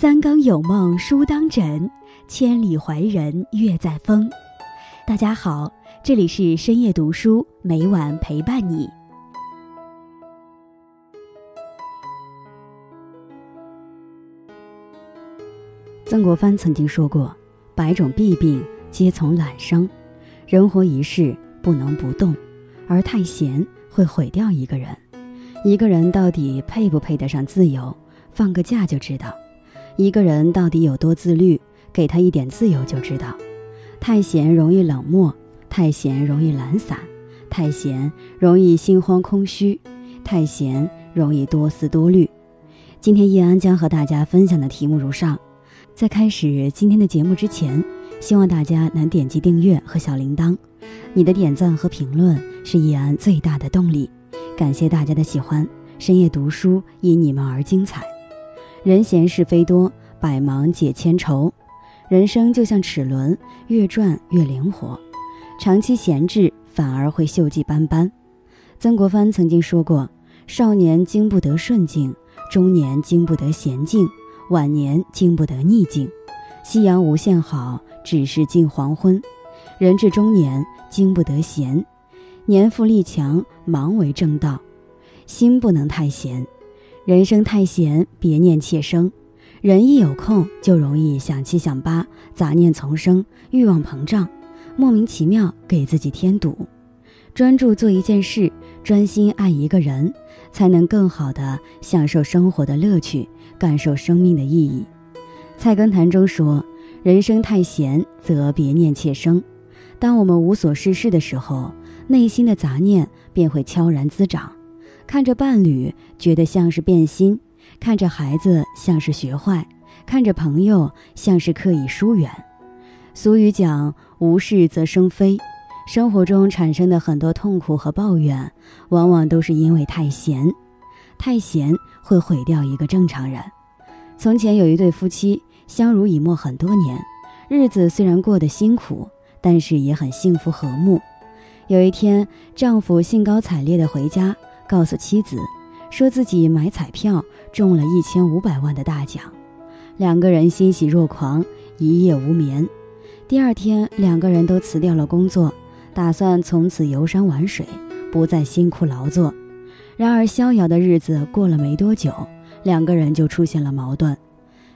三更有梦书当枕，千里怀人月在风。大家好，这里是深夜读书，每晚陪伴你。曾国藩曾经说过：“百种弊病皆从懒生，人活一世不能不动，而太闲会毁掉一个人。一个人到底配不配得上自由，放个假就知道；一个人到底有多自律，给他一点自由就知道。太闲容易冷漠，太闲容易懒散，太闲容易心慌空虚，太闲容易多思多虑。”今天叶安将和大家分享的题目如上。在开始今天的节目之前，希望大家能点击订阅和小铃铛。你的点赞和评论是易安最大的动力。感谢大家的喜欢，深夜读书因你们而精彩。人闲是非多，百忙解千愁。人生就像齿轮，越转越灵活。长期闲置反而会锈迹斑斑。曾国藩曾经说过：“少年经不得顺境，中年经不得闲静。”晚年经不得逆境，夕阳无限好，只是近黄昏；人至中年经不得闲，年富力强，忙为正道。心不能太闲，人生太闲，别念妾生。人一有空，就容易想七想八，杂念丛生，欲望膨胀，莫名其妙给自己添堵。专注做一件事，专心爱一个人，才能更好的享受生活的乐趣。感受生命的意义。菜根谭中说：“人生太闲，则别念妾生。”当我们无所事事的时候，内心的杂念便会悄然滋长。看着伴侣，觉得像是变心；看着孩子，像是学坏；看着朋友，像是刻意疏远。俗语讲：“无事则生非。”生活中产生的很多痛苦和抱怨，往往都是因为太闲。太闲会毁掉一个正常人。从前有一对夫妻相濡以沫很多年，日子虽然过得辛苦，但是也很幸福和睦。有一天，丈夫兴高采烈地回家，告诉妻子，说自己买彩票中了一千五百万的大奖。两个人欣喜若狂，一夜无眠。第二天，两个人都辞掉了工作，打算从此游山玩水，不再辛苦劳作。然而，逍遥的日子过了没多久，两个人就出现了矛盾。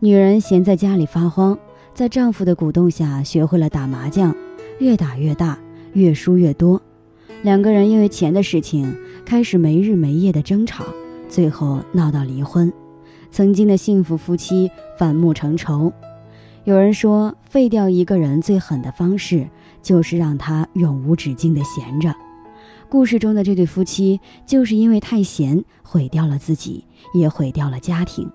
女人闲在家里发慌，在丈夫的鼓动下学会了打麻将，越打越大，越输越多。两个人因为钱的事情开始没日没夜的争吵，最后闹到离婚。曾经的幸福夫妻反目成仇。有人说，废掉一个人最狠的方式，就是让他永无止境的闲着。故事中的这对夫妻就是因为太闲，毁掉了自己，也毁掉了家庭。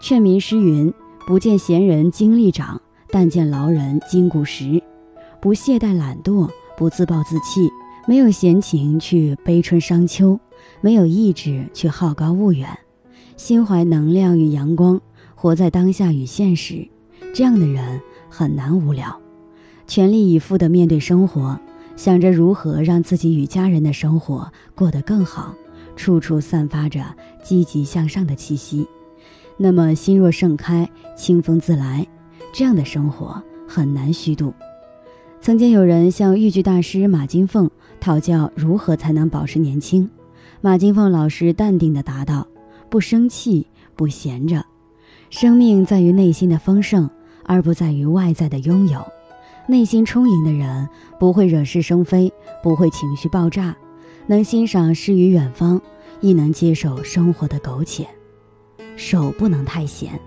劝民诗云：“不见闲人精力长，但见劳人筋骨实。”不懈怠懒惰，不自暴自弃，没有闲情去悲春伤秋，没有意志去好高骛远，心怀能量与阳光，活在当下与现实。这样的人很难无聊，全力以赴地面对生活。想着如何让自己与家人的生活过得更好，处处散发着积极向上的气息，那么心若盛开，清风自来，这样的生活很难虚度。曾经有人向豫剧大师马金凤讨教如何才能保持年轻，马金凤老师淡定地答道：“不生气，不闲着，生命在于内心的丰盛，而不在于外在的拥有。”内心充盈的人不会惹是生非，不会情绪爆炸，能欣赏诗与远方，亦能接受生活的苟且。手不能太闲。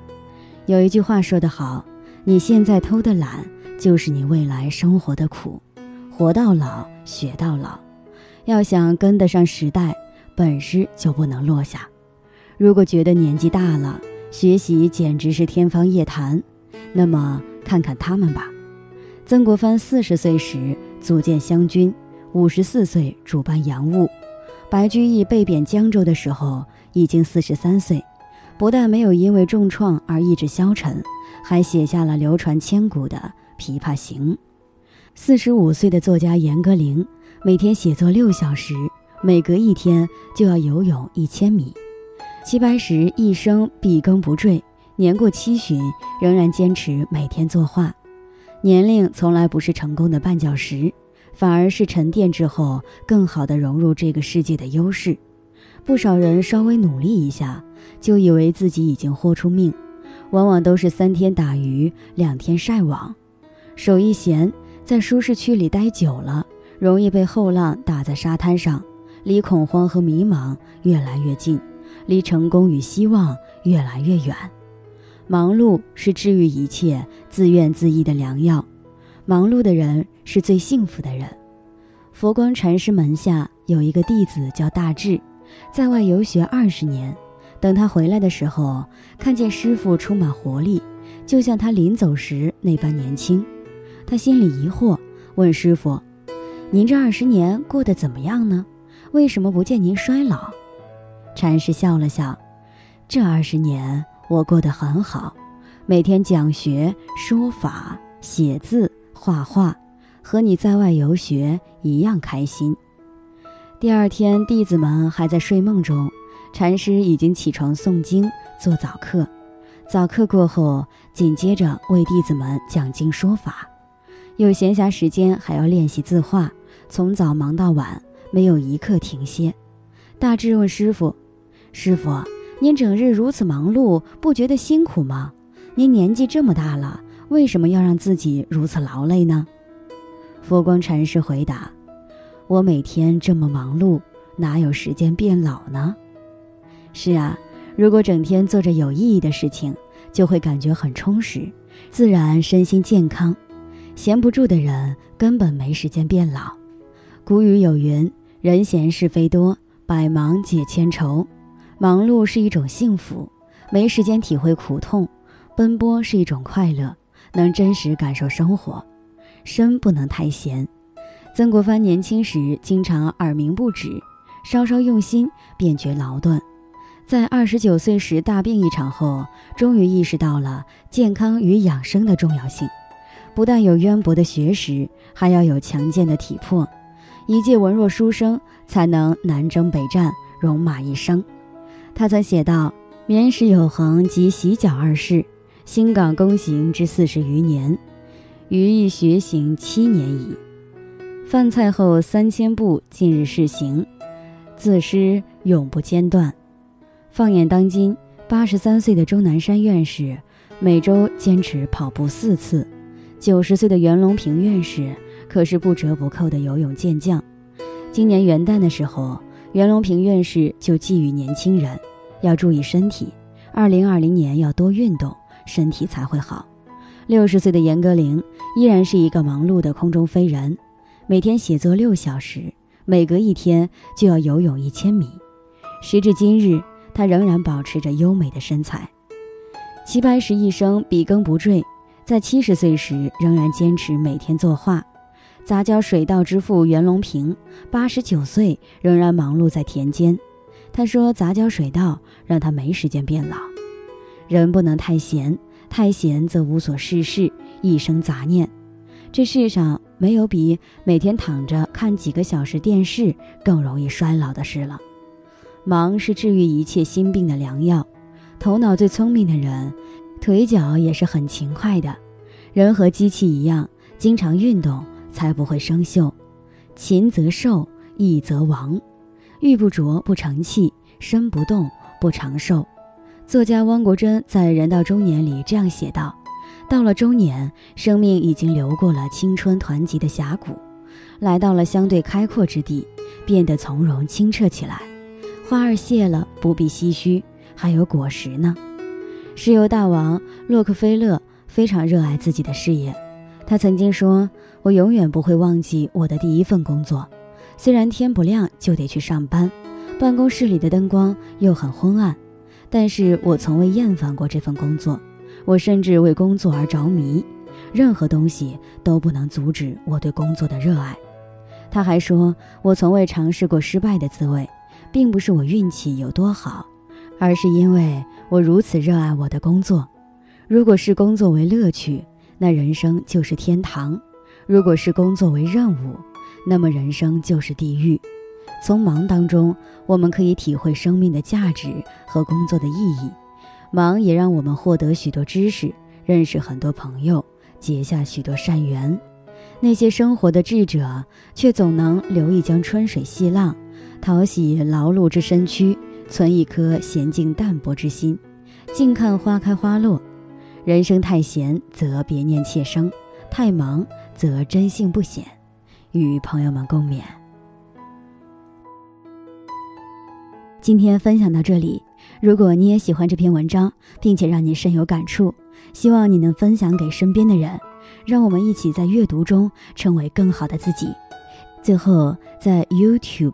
有一句话说得好：“你现在偷的懒，就是你未来生活的苦。”活到老，学到老。要想跟得上时代，本事就不能落下。如果觉得年纪大了，学习简直是天方夜谭，那么看看他们吧。曾国藩四十岁时组建湘军，五十四岁主办洋务。白居易被贬江州的时候已经四十三岁，不但没有因为重创而意志消沉，还写下了流传千古的《琵琶行》。四十五岁的作家严歌苓每天写作六小时，每隔一天就要游泳一千米。齐白石一生笔耕不缀，年过七旬，仍然坚持每天作画。年龄从来不是成功的绊脚石，反而是沉淀之后更好的融入这个世界的优势。不少人稍微努力一下，就以为自己已经豁出命，往往都是三天打鱼两天晒网。手一闲，在舒适区里待久了，容易被后浪打在沙滩上，离恐慌和迷茫越来越近，离成功与希望越来越远。忙碌是治愈一切自怨自艾的良药，忙碌的人是最幸福的人。佛光禅师门下有一个弟子叫大智。在外游学二十年，等他回来的时候，看见师傅充满活力，就像他临走时那般年轻。他心里疑惑，问师傅：“您这二十年过得怎么样呢？为什么不见您衰老？”禅师笑了笑：“这二十年我过得很好，每天讲学、说法、写字、画画，和你在外游学一样开心。”第二天，弟子们还在睡梦中，禅师已经起床诵经做早课。早课过后，紧接着为弟子们讲经说法。有闲暇时间，还要练习字画，从早忙到晚，没有一刻停歇。大智问师傅：“师傅，您整日如此忙碌，不觉得辛苦吗？您年纪这么大了，为什么要让自己如此劳累呢？”佛光禅师回答。我每天这么忙碌，哪有时间变老呢？是啊，如果整天做着有意义的事情，就会感觉很充实，自然身心健康。闲不住的人根本没时间变老。古语有云：“人闲是非多，百忙解千愁。”忙碌是一种幸福，没时间体会苦痛；奔波是一种快乐，能真实感受生活。身不能太闲。曾国藩年轻时经常耳鸣不止，稍稍用心便觉劳顿。在二十九岁时大病一场后，终于意识到了健康与养生的重要性。不但有渊博的学识，还要有强健的体魄。一介文弱书生才能南征北战，戎马一生。他曾写道：“免使有恒及洗脚二事，新港躬行之四十余年，余亦学行七年矣。”饭菜后三千步，近日试行，自师永不间断。放眼当今，八十三岁的钟南山院士每周坚持跑步四次，九十岁的袁隆平院士可是不折不扣的游泳健将。今年元旦的时候，袁隆平院士就寄语年轻人要注意身体，二零二零年要多运动，身体才会好。六十岁的严歌苓依然是一个忙碌的空中飞人。每天写作六小时，每隔一天就要游泳一千米。时至今日，她仍然保持着优美的身材。齐白石一生笔耕不缀，在七十岁时仍然坚持每天作画。杂交水稻之父袁隆平，八十九岁仍然忙碌在田间。他说：“杂交水稻让他没时间变老。人不能太闲，太闲则无所事事，一生杂念。这世上。”没有比每天躺着看几个小时电视更容易衰老的事了。忙是治愈一切心病的良药。头脑最聪明的人，腿脚也是很勤快的。人和机器一样，经常运动才不会生锈。勤则寿，逸则亡。玉不琢不成器，身不动不长寿。作家汪国真在《人到中年》里这样写道。到了中年，生命已经流过了青春团集的峡谷，来到了相对开阔之地，变得从容清澈起来。花儿谢了，不必唏嘘，还有果实呢。石油大王洛克菲勒非常热爱自己的事业，他曾经说：“我永远不会忘记我的第一份工作，虽然天不亮就得去上班，办公室里的灯光又很昏暗，但是我从未厌烦过这份工作。”我甚至为工作而着迷，任何东西都不能阻止我对工作的热爱。他还说，我从未尝试过失败的滋味，并不是我运气有多好，而是因为我如此热爱我的工作。如果视工作为乐趣，那人生就是天堂；如果视工作为任务，那么人生就是地狱。从忙当中，我们可以体会生命的价值和工作的意义。忙也让我们获得许多知识，认识很多朋友，结下许多善缘。那些生活的智者，却总能留一江春水细浪，淘洗劳碌之身躯，存一颗娴静淡泊之心，静看花开花落。人生太闲，则别念妾生；太忙，则真性不显。与朋友们共勉。今天分享到这里。如果你也喜欢这篇文章，并且让你深有感触，希望你能分享给身边的人，让我们一起在阅读中成为更好的自己。最后，在 YouTube